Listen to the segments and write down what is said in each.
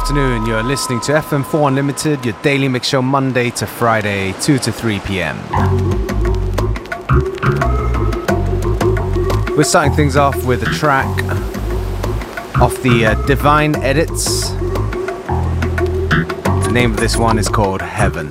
afternoon. You're listening to FM4 Unlimited, your daily mix show Monday to Friday, 2 to 3 p.m. We're starting things off with a track off the uh, Divine Edits. The name of this one is called Heaven.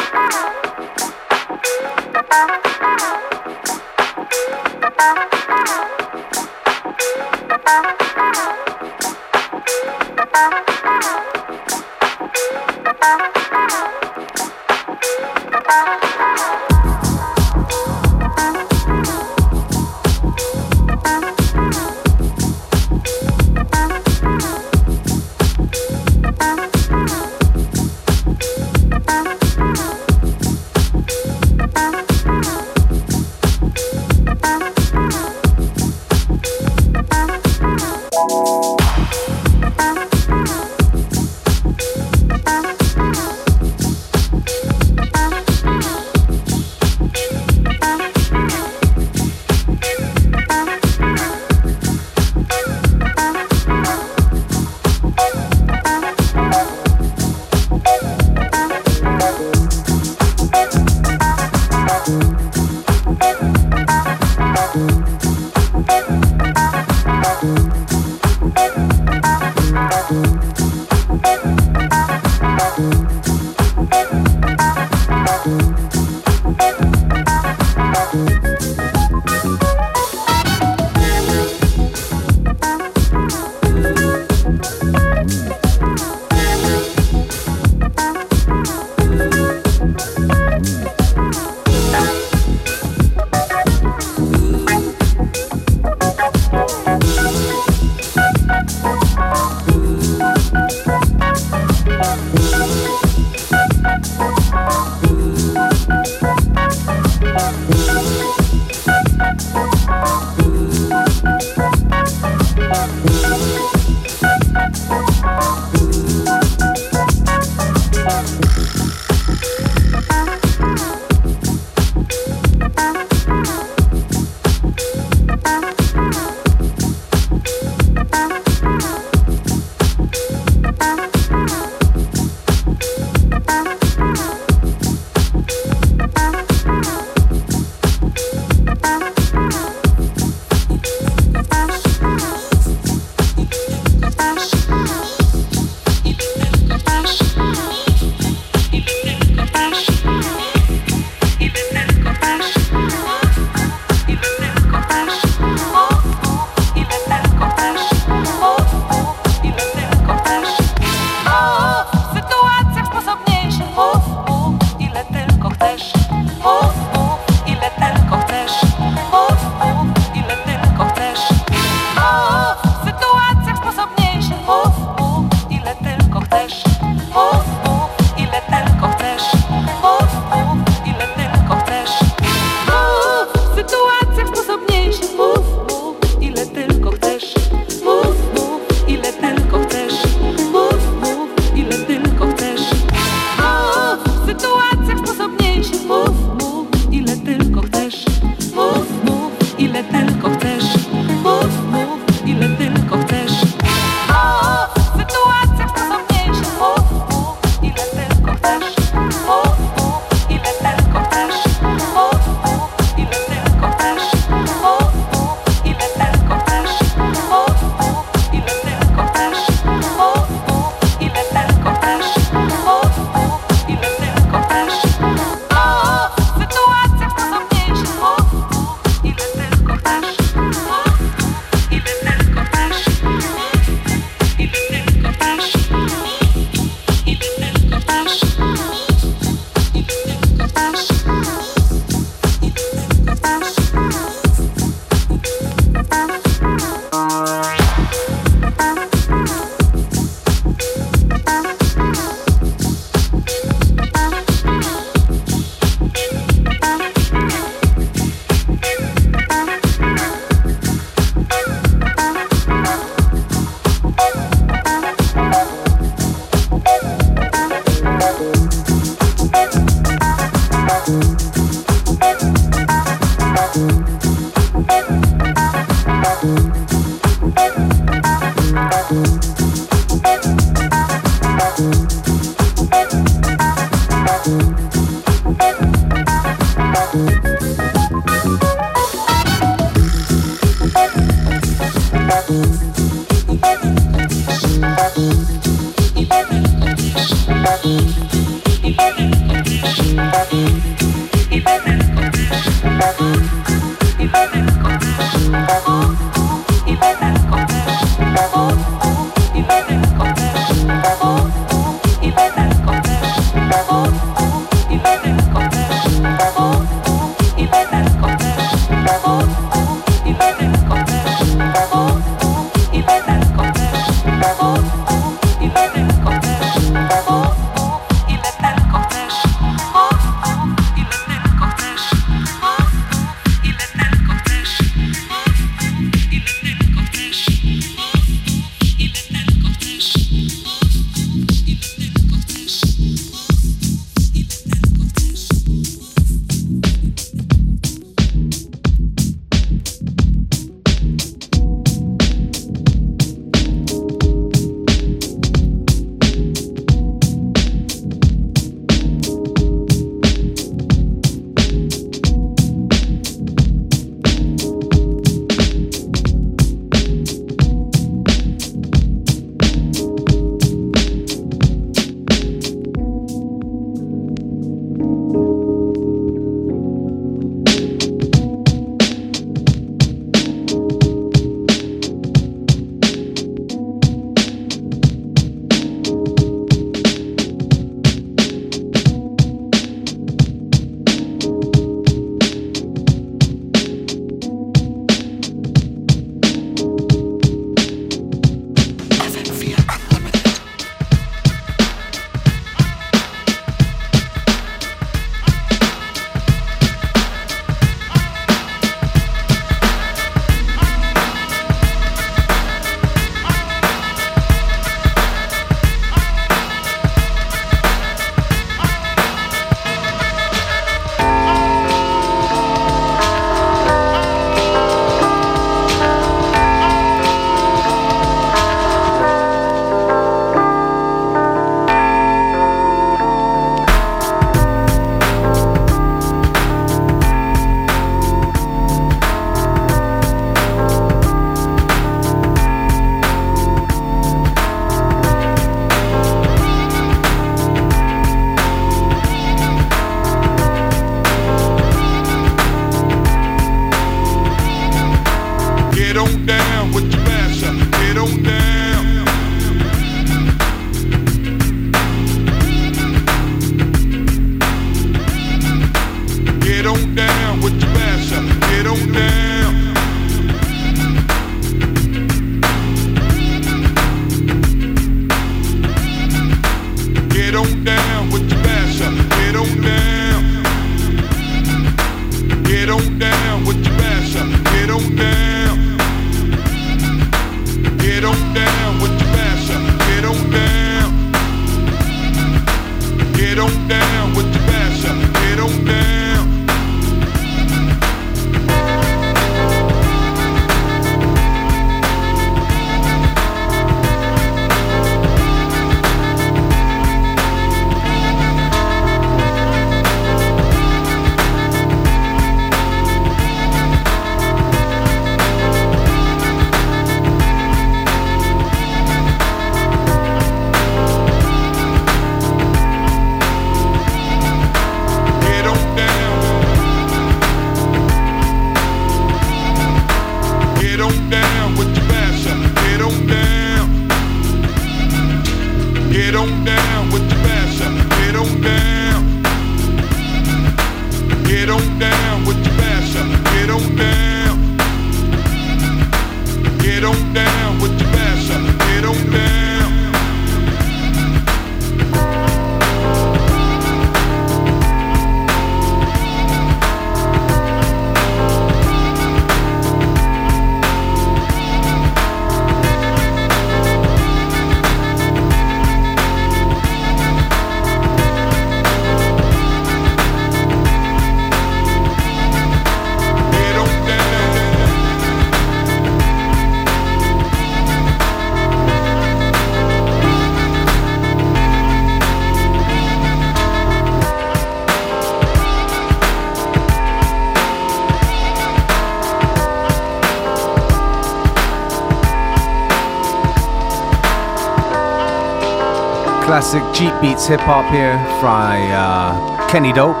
Classic Jeep Beats hip hop here by uh, Kenny Dope.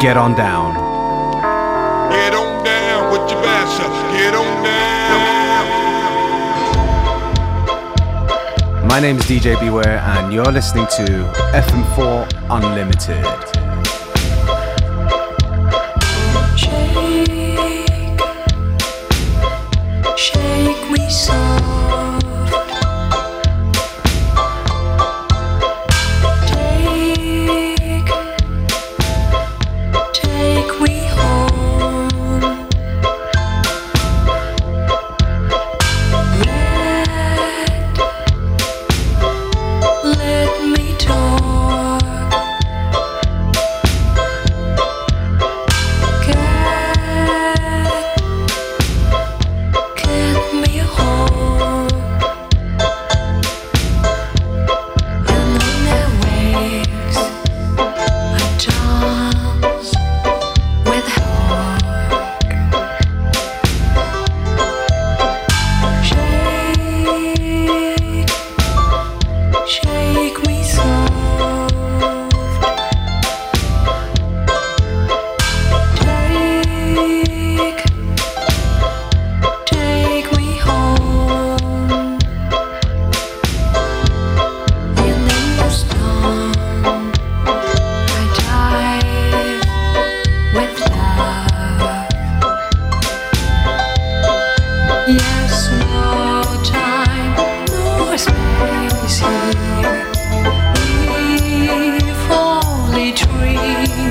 Get on down. Get on down with your basher. Get on down. My name is DJ Beware, and you're listening to FM4 Unlimited.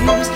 dreams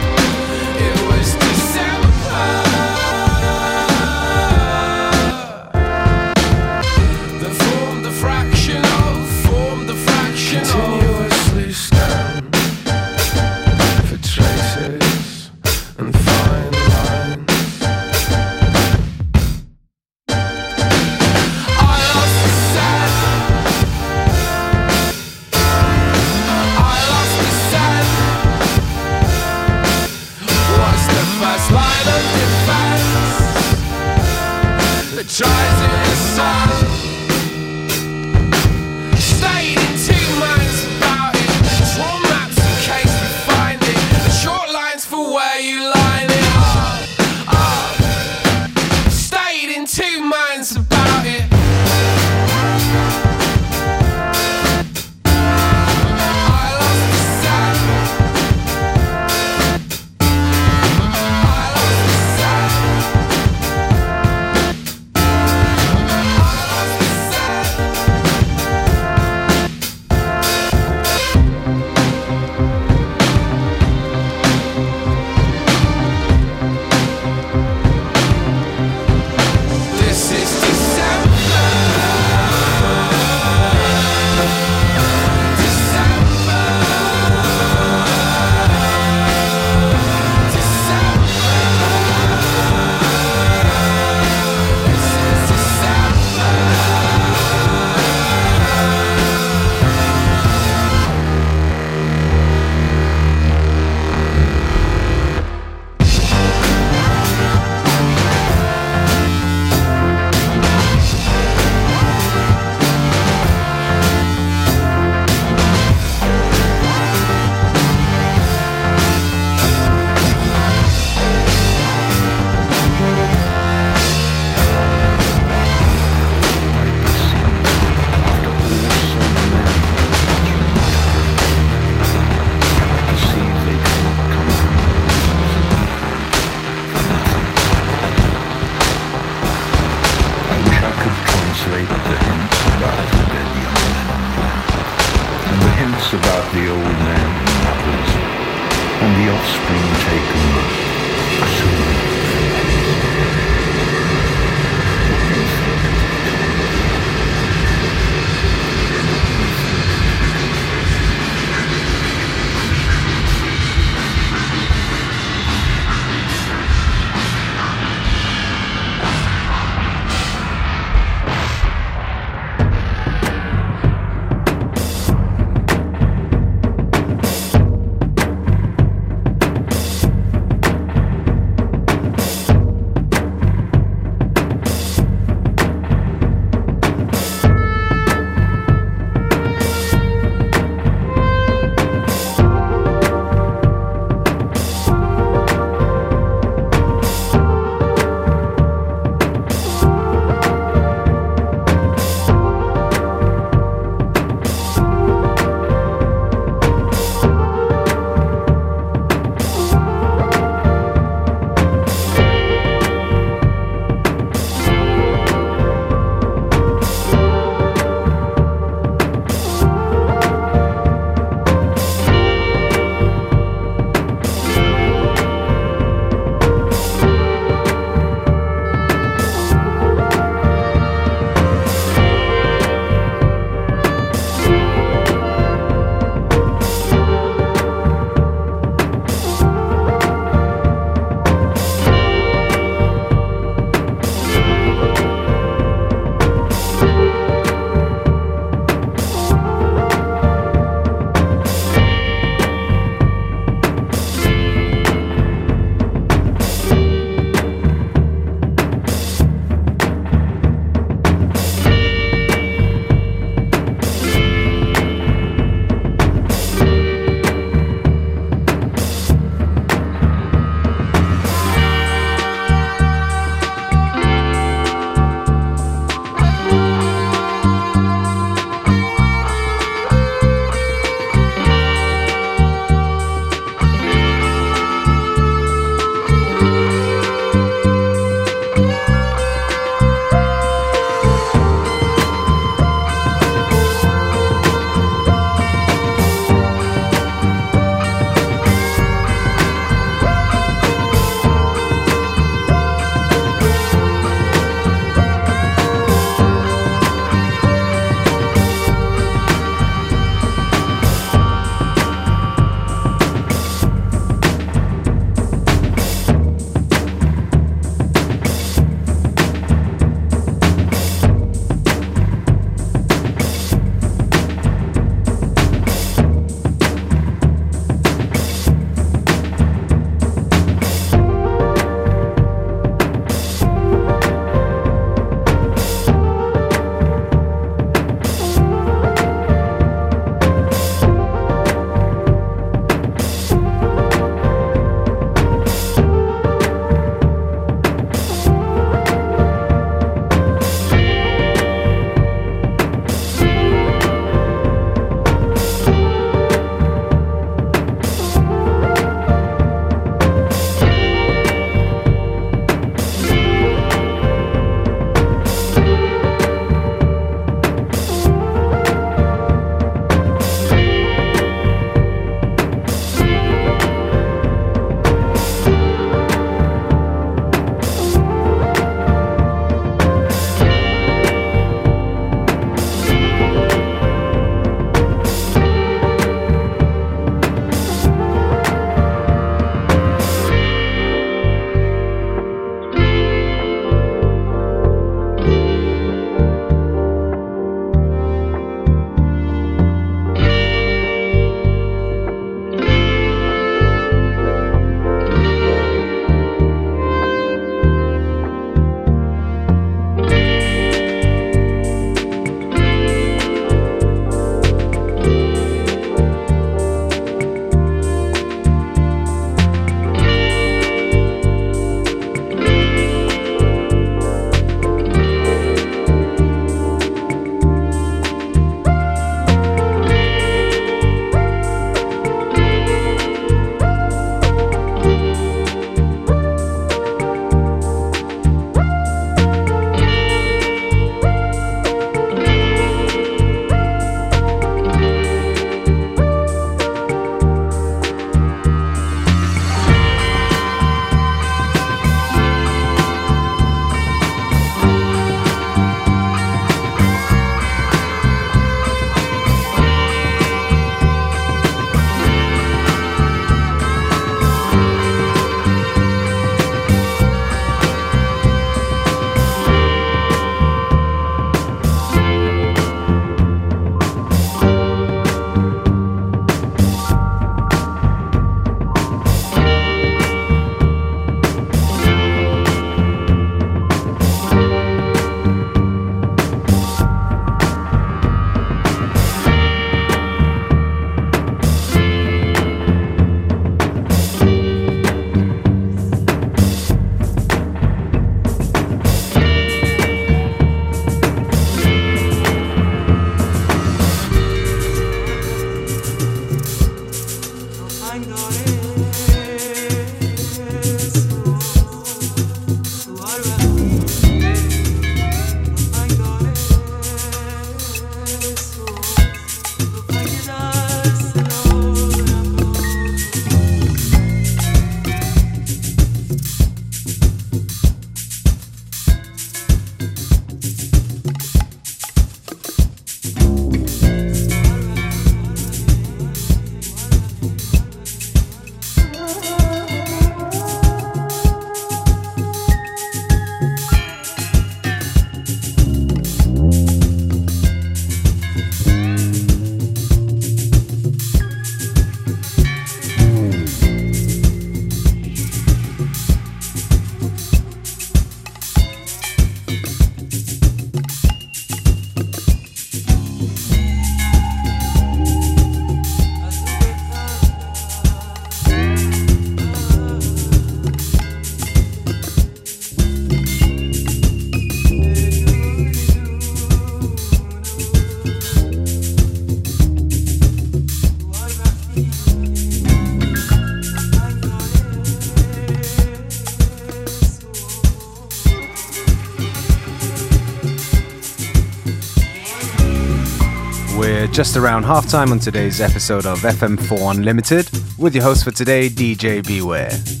just around halftime on today's episode of FM4 Unlimited with your host for today, DJ Beware.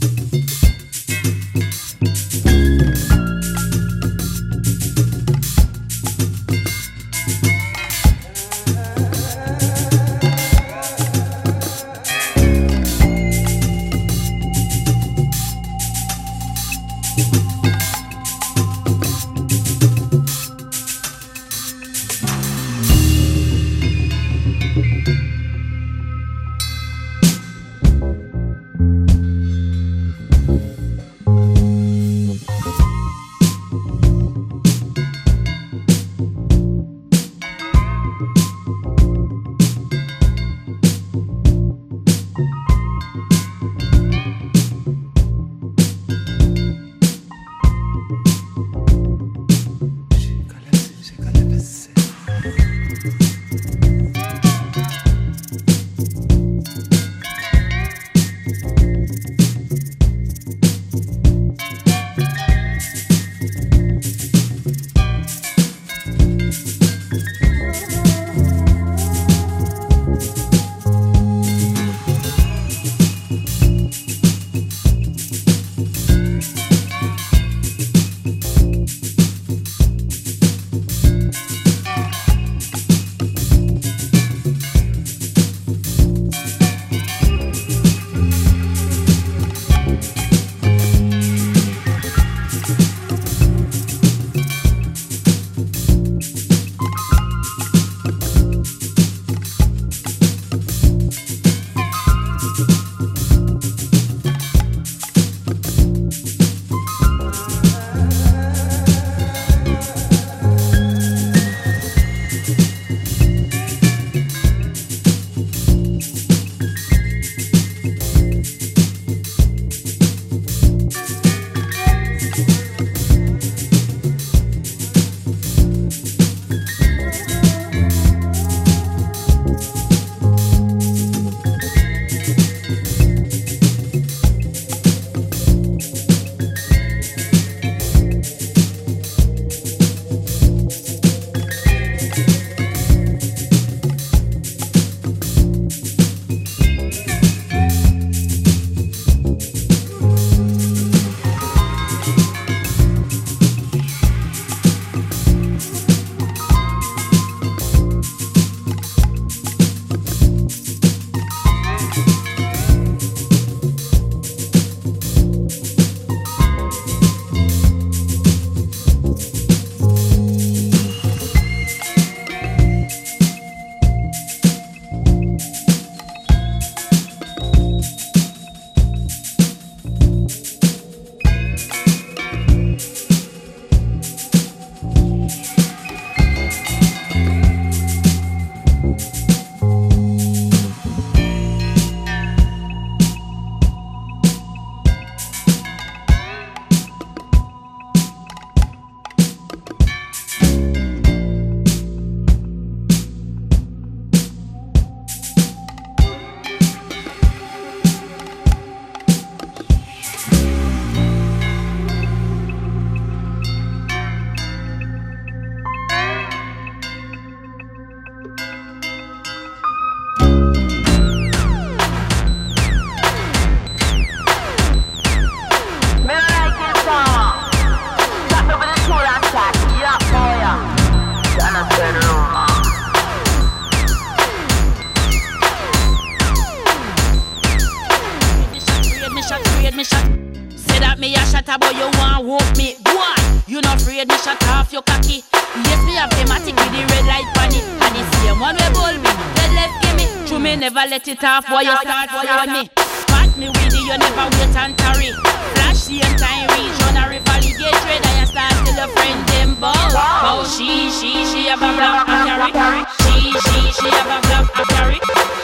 It off, boy, you start following me. Pat me with you, you never wait and tarry. Flash same time, reach on a get trade, you start till your friend them bow. Oh, she, she, she have a black carry. She, she, she have a black carry.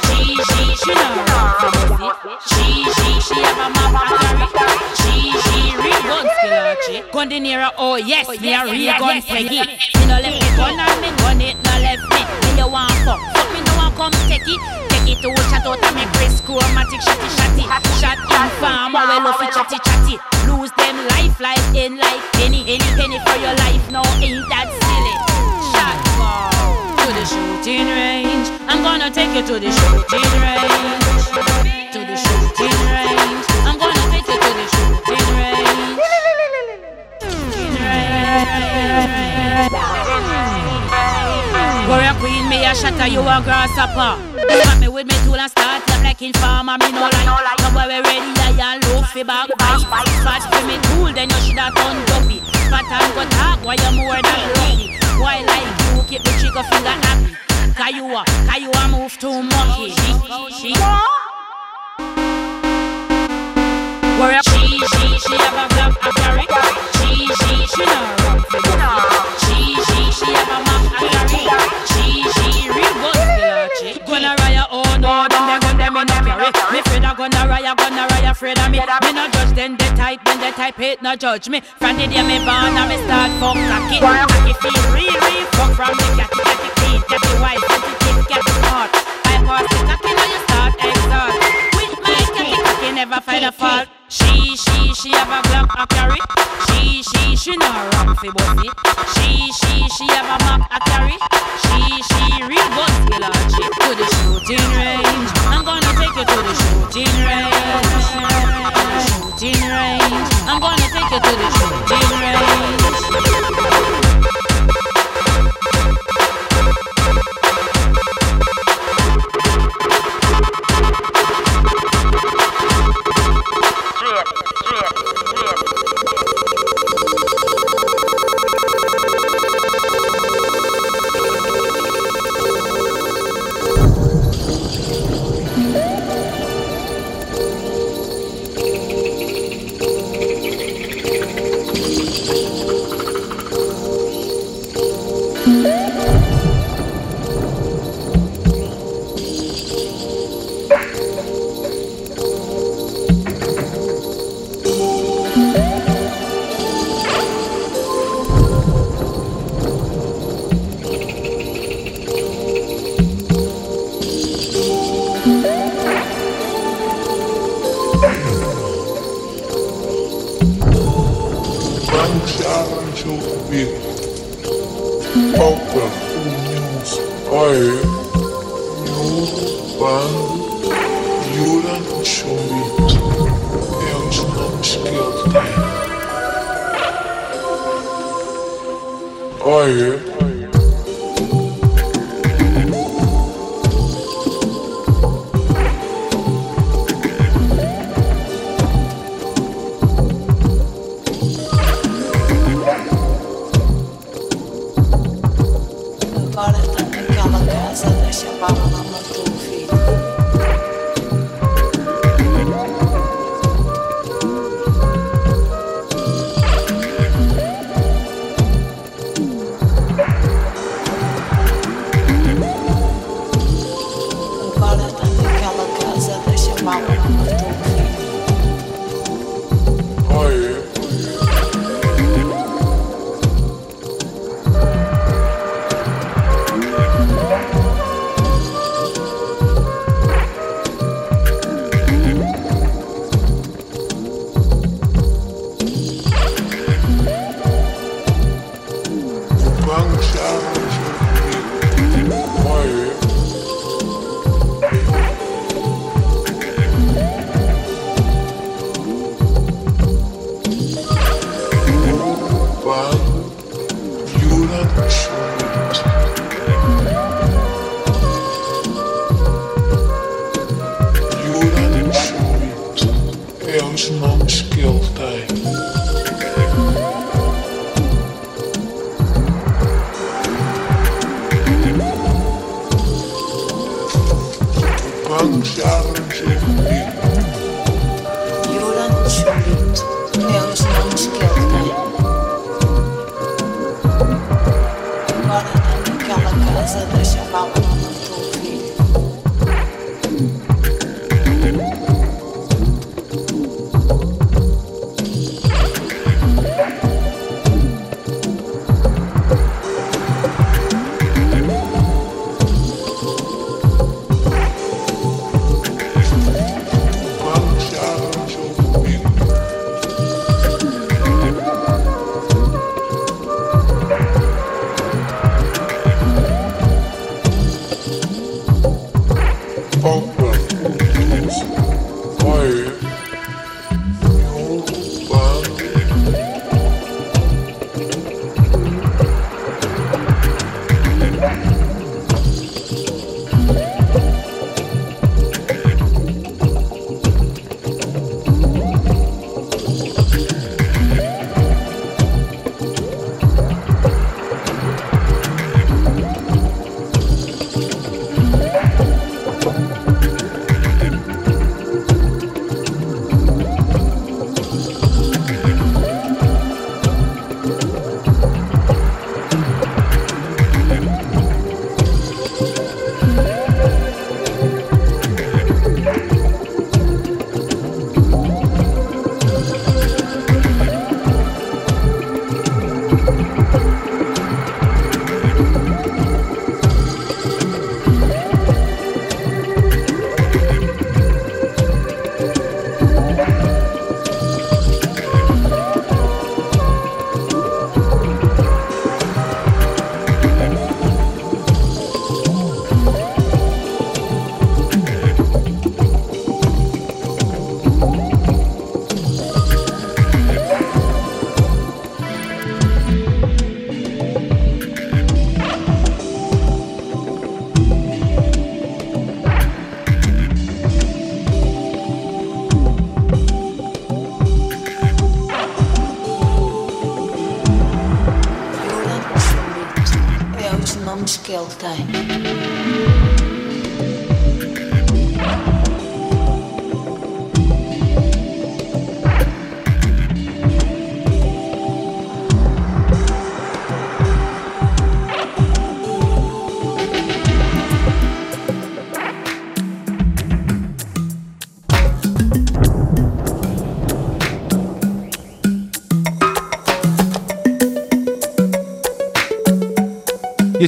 She, she, she know She, she, she have a map carry. She, she, real gun skill, Gun the nearer, oh yes, me a real gun peggy. Me no left me gun and me gun it no left me. Me you want fuck, fuck me no want come take it Chromatic shotty shotty Shot in farm or well off chatty chatty Lose them life life in like penny any penny for your life no ain't that silly Shot far to the shooting range I'm gonna take you to the shooting range. To the shooting range. I'm gonna take you to the shooting range. Shooting range. Warrior queen, me a shatter, you a grasshopper. Got me with me tool and like farmer, me no like. Come where we ready, I look fi back bite. Spot for me tool, then you shoulda done dopey. Spot and go talk, why you more than lucky. Why like you keep the trigger finger happy? Cause you a, cause you a move too much. She, she, Warrior she, she, she have a black a carry. She, she, she no run fi. She, she, she have a map a in. Me afraid I gonna raya, gonna raya, afraid of me. Me no judge them, they type, when they type hate, no judge me. From the day me born, I me start fuck cocky. Cocky feel real, real fuck from the catty, catty clean, catty white, catty thick, catty smart. I pass the cocky, now you start exhaust. My never find a fault. She, she, she have a Glock a carry. She, she, she no run fi bossy. She, she, she have a map a carry. She, she real good a chick to the shooting range. I'm gonna take you to the shooting range. Shooting range. I'm gonna take you to the shooting range.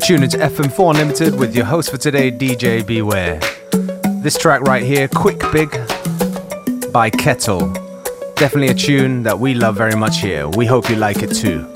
Tuned into FM4 Unlimited with your host for today, DJ Beware. This track right here, Quick Big by Kettle. Definitely a tune that we love very much here. We hope you like it too.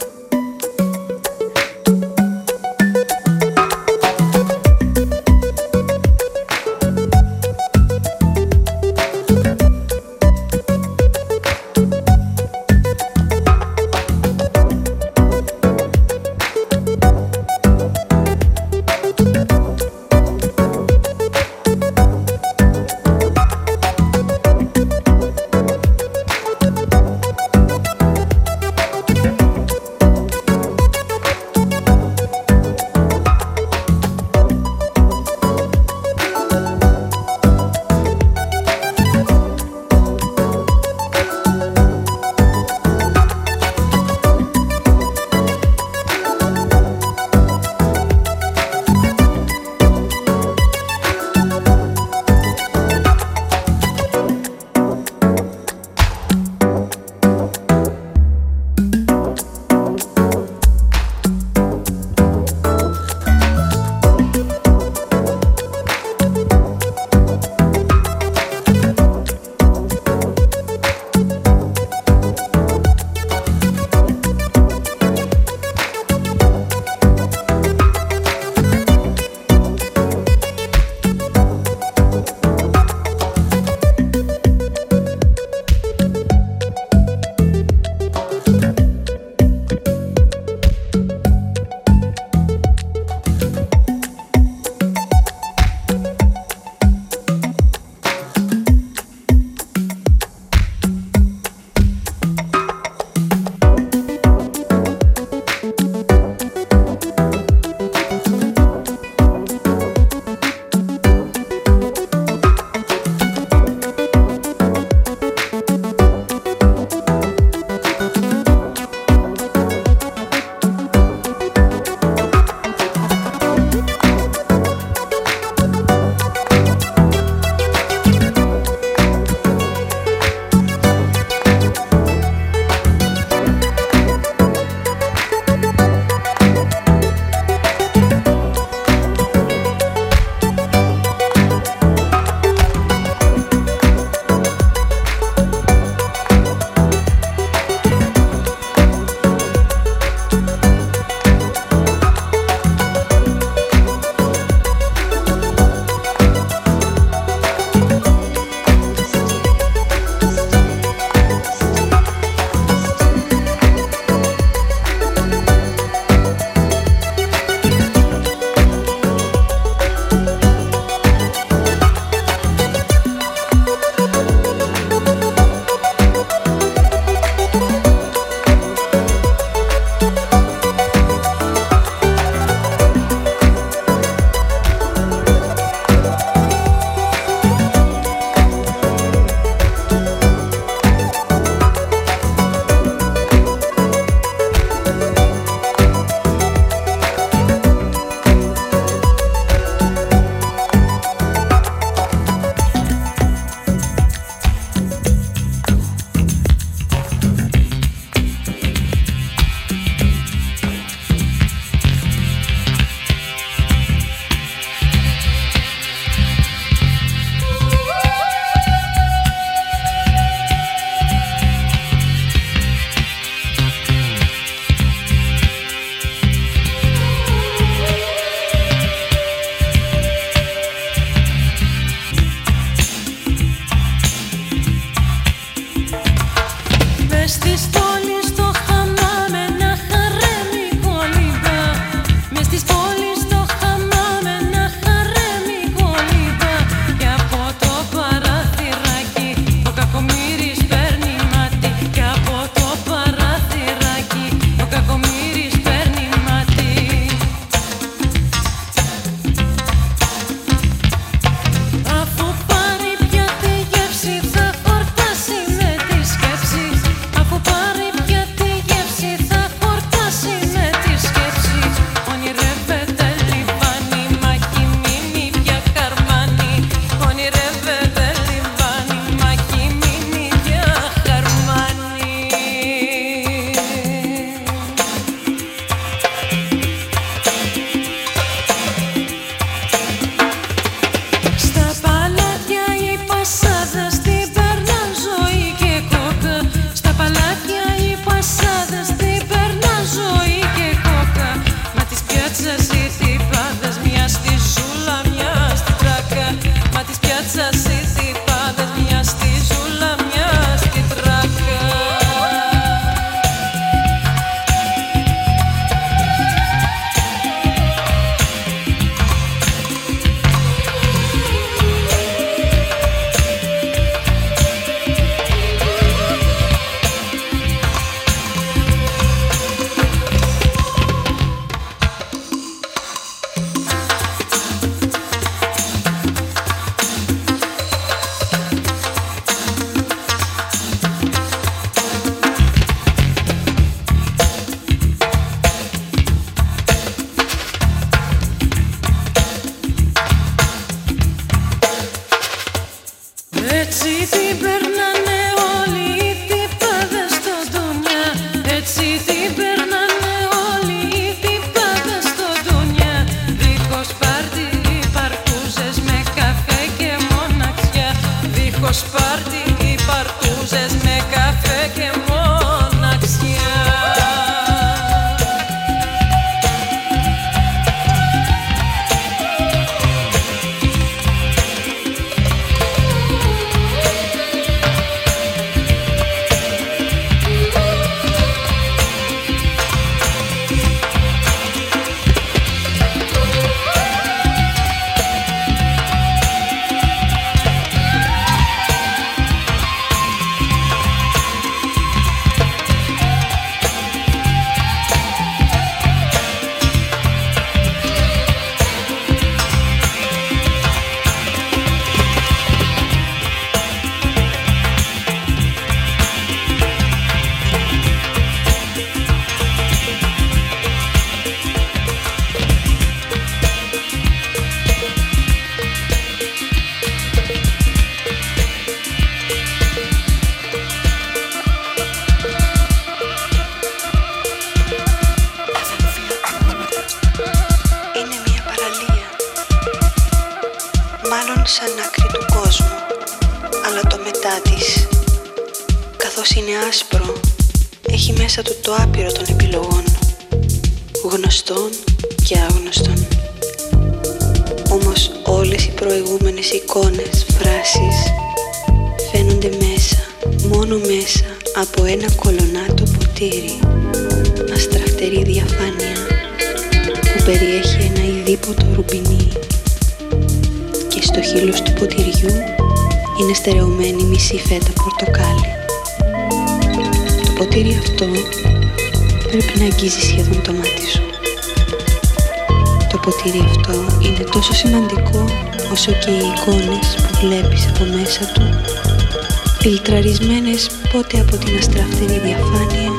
Φιλτραρισμένες πότε από την αστραφτερή διαφάνεια,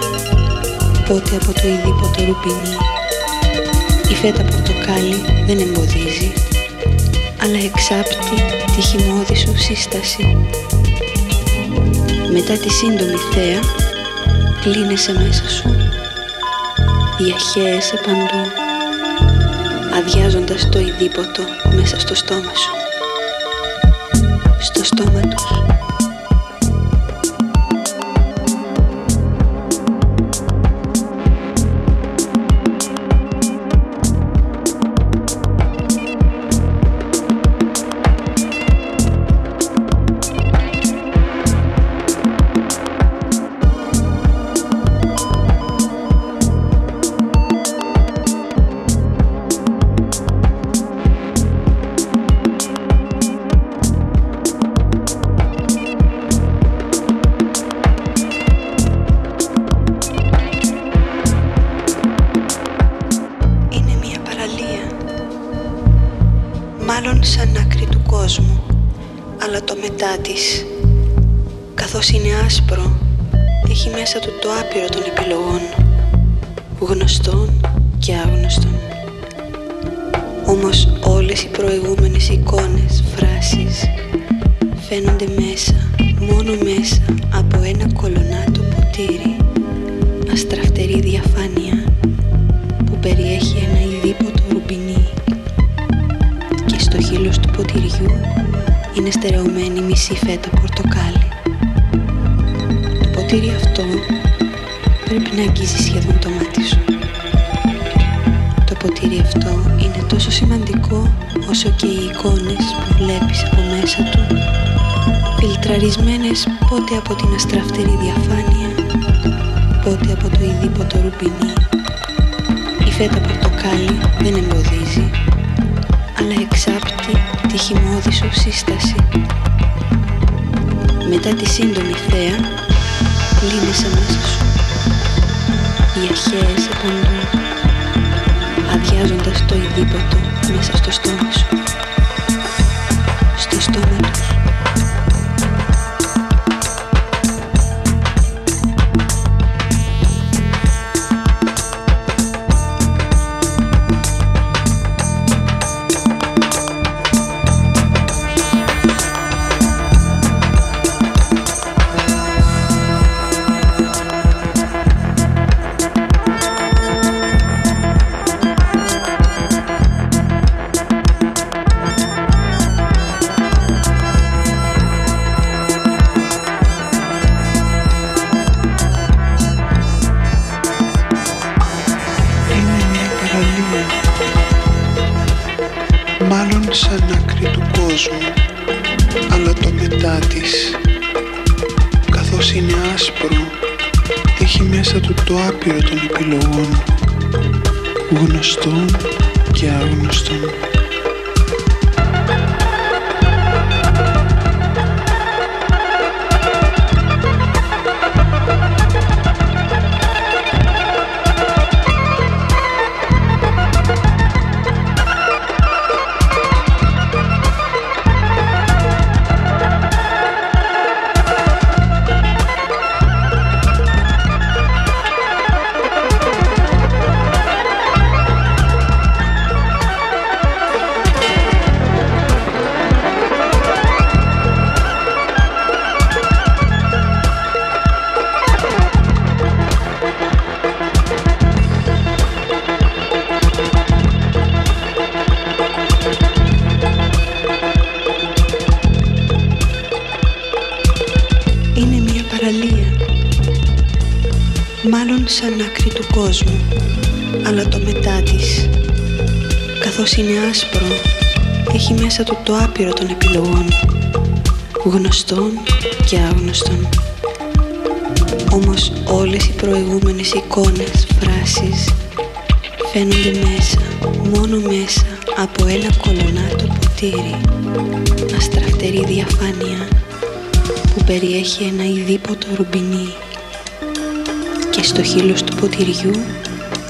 πότε από το ειδήποτο ρουπινί. Η φέτα πορτοκάλι δεν εμποδίζει, αλλά εξάπτει τη χυμώδη σου σύσταση. Μετά τη σύντομη θέα, κλείνεσαι μέσα σου, διαχέεσαι παντού, αδειάζοντας το ειδήποτο μέσα στο στόμα σου. Στο στόμα τους. ανώδυσο σύσταση. Μετά τη σύντομη θέα, κλείνεις μέσα σου. Οι αρχαίες επαντούν, αδειάζοντας το ειδήποτο μέσα στο στόμα σου. Στο στόμα του. Το άπειρο των επιλογών γνωστών σαν άκρη του κόσμου αλλά το μετά της. Καθώς είναι άσπρο έχει μέσα του το άπειρο των επιλογών γνωστών και άγνωστων. Όμως όλες οι προηγούμενες εικόνες, φράσεις φαίνονται μέσα, μόνο μέσα από ένα κολονάτο ποτήρι. Αστραφτερή διαφάνεια που περιέχει ένα ειδήποτο ρουμπινί και στο χείλος του ποτηριού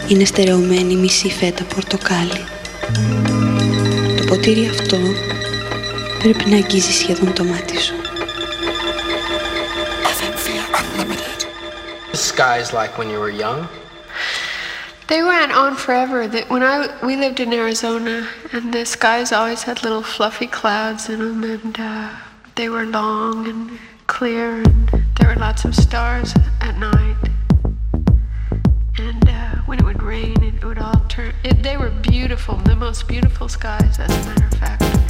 είναι στερεωμένη μισή φέτα πορτοκάλι. Το ποτήρι αυτό πρέπει να αγγίζει σχεδόν το μάτι σου. skies like when you were young? They went on forever. That when I we lived in Arizona, and the skies always had little fluffy clouds in them, and uh, they were long and clear, and there were lots of stars at night. Uh, when it would rain, it would all turn. It, they were beautiful, the most beautiful skies, as a matter of fact.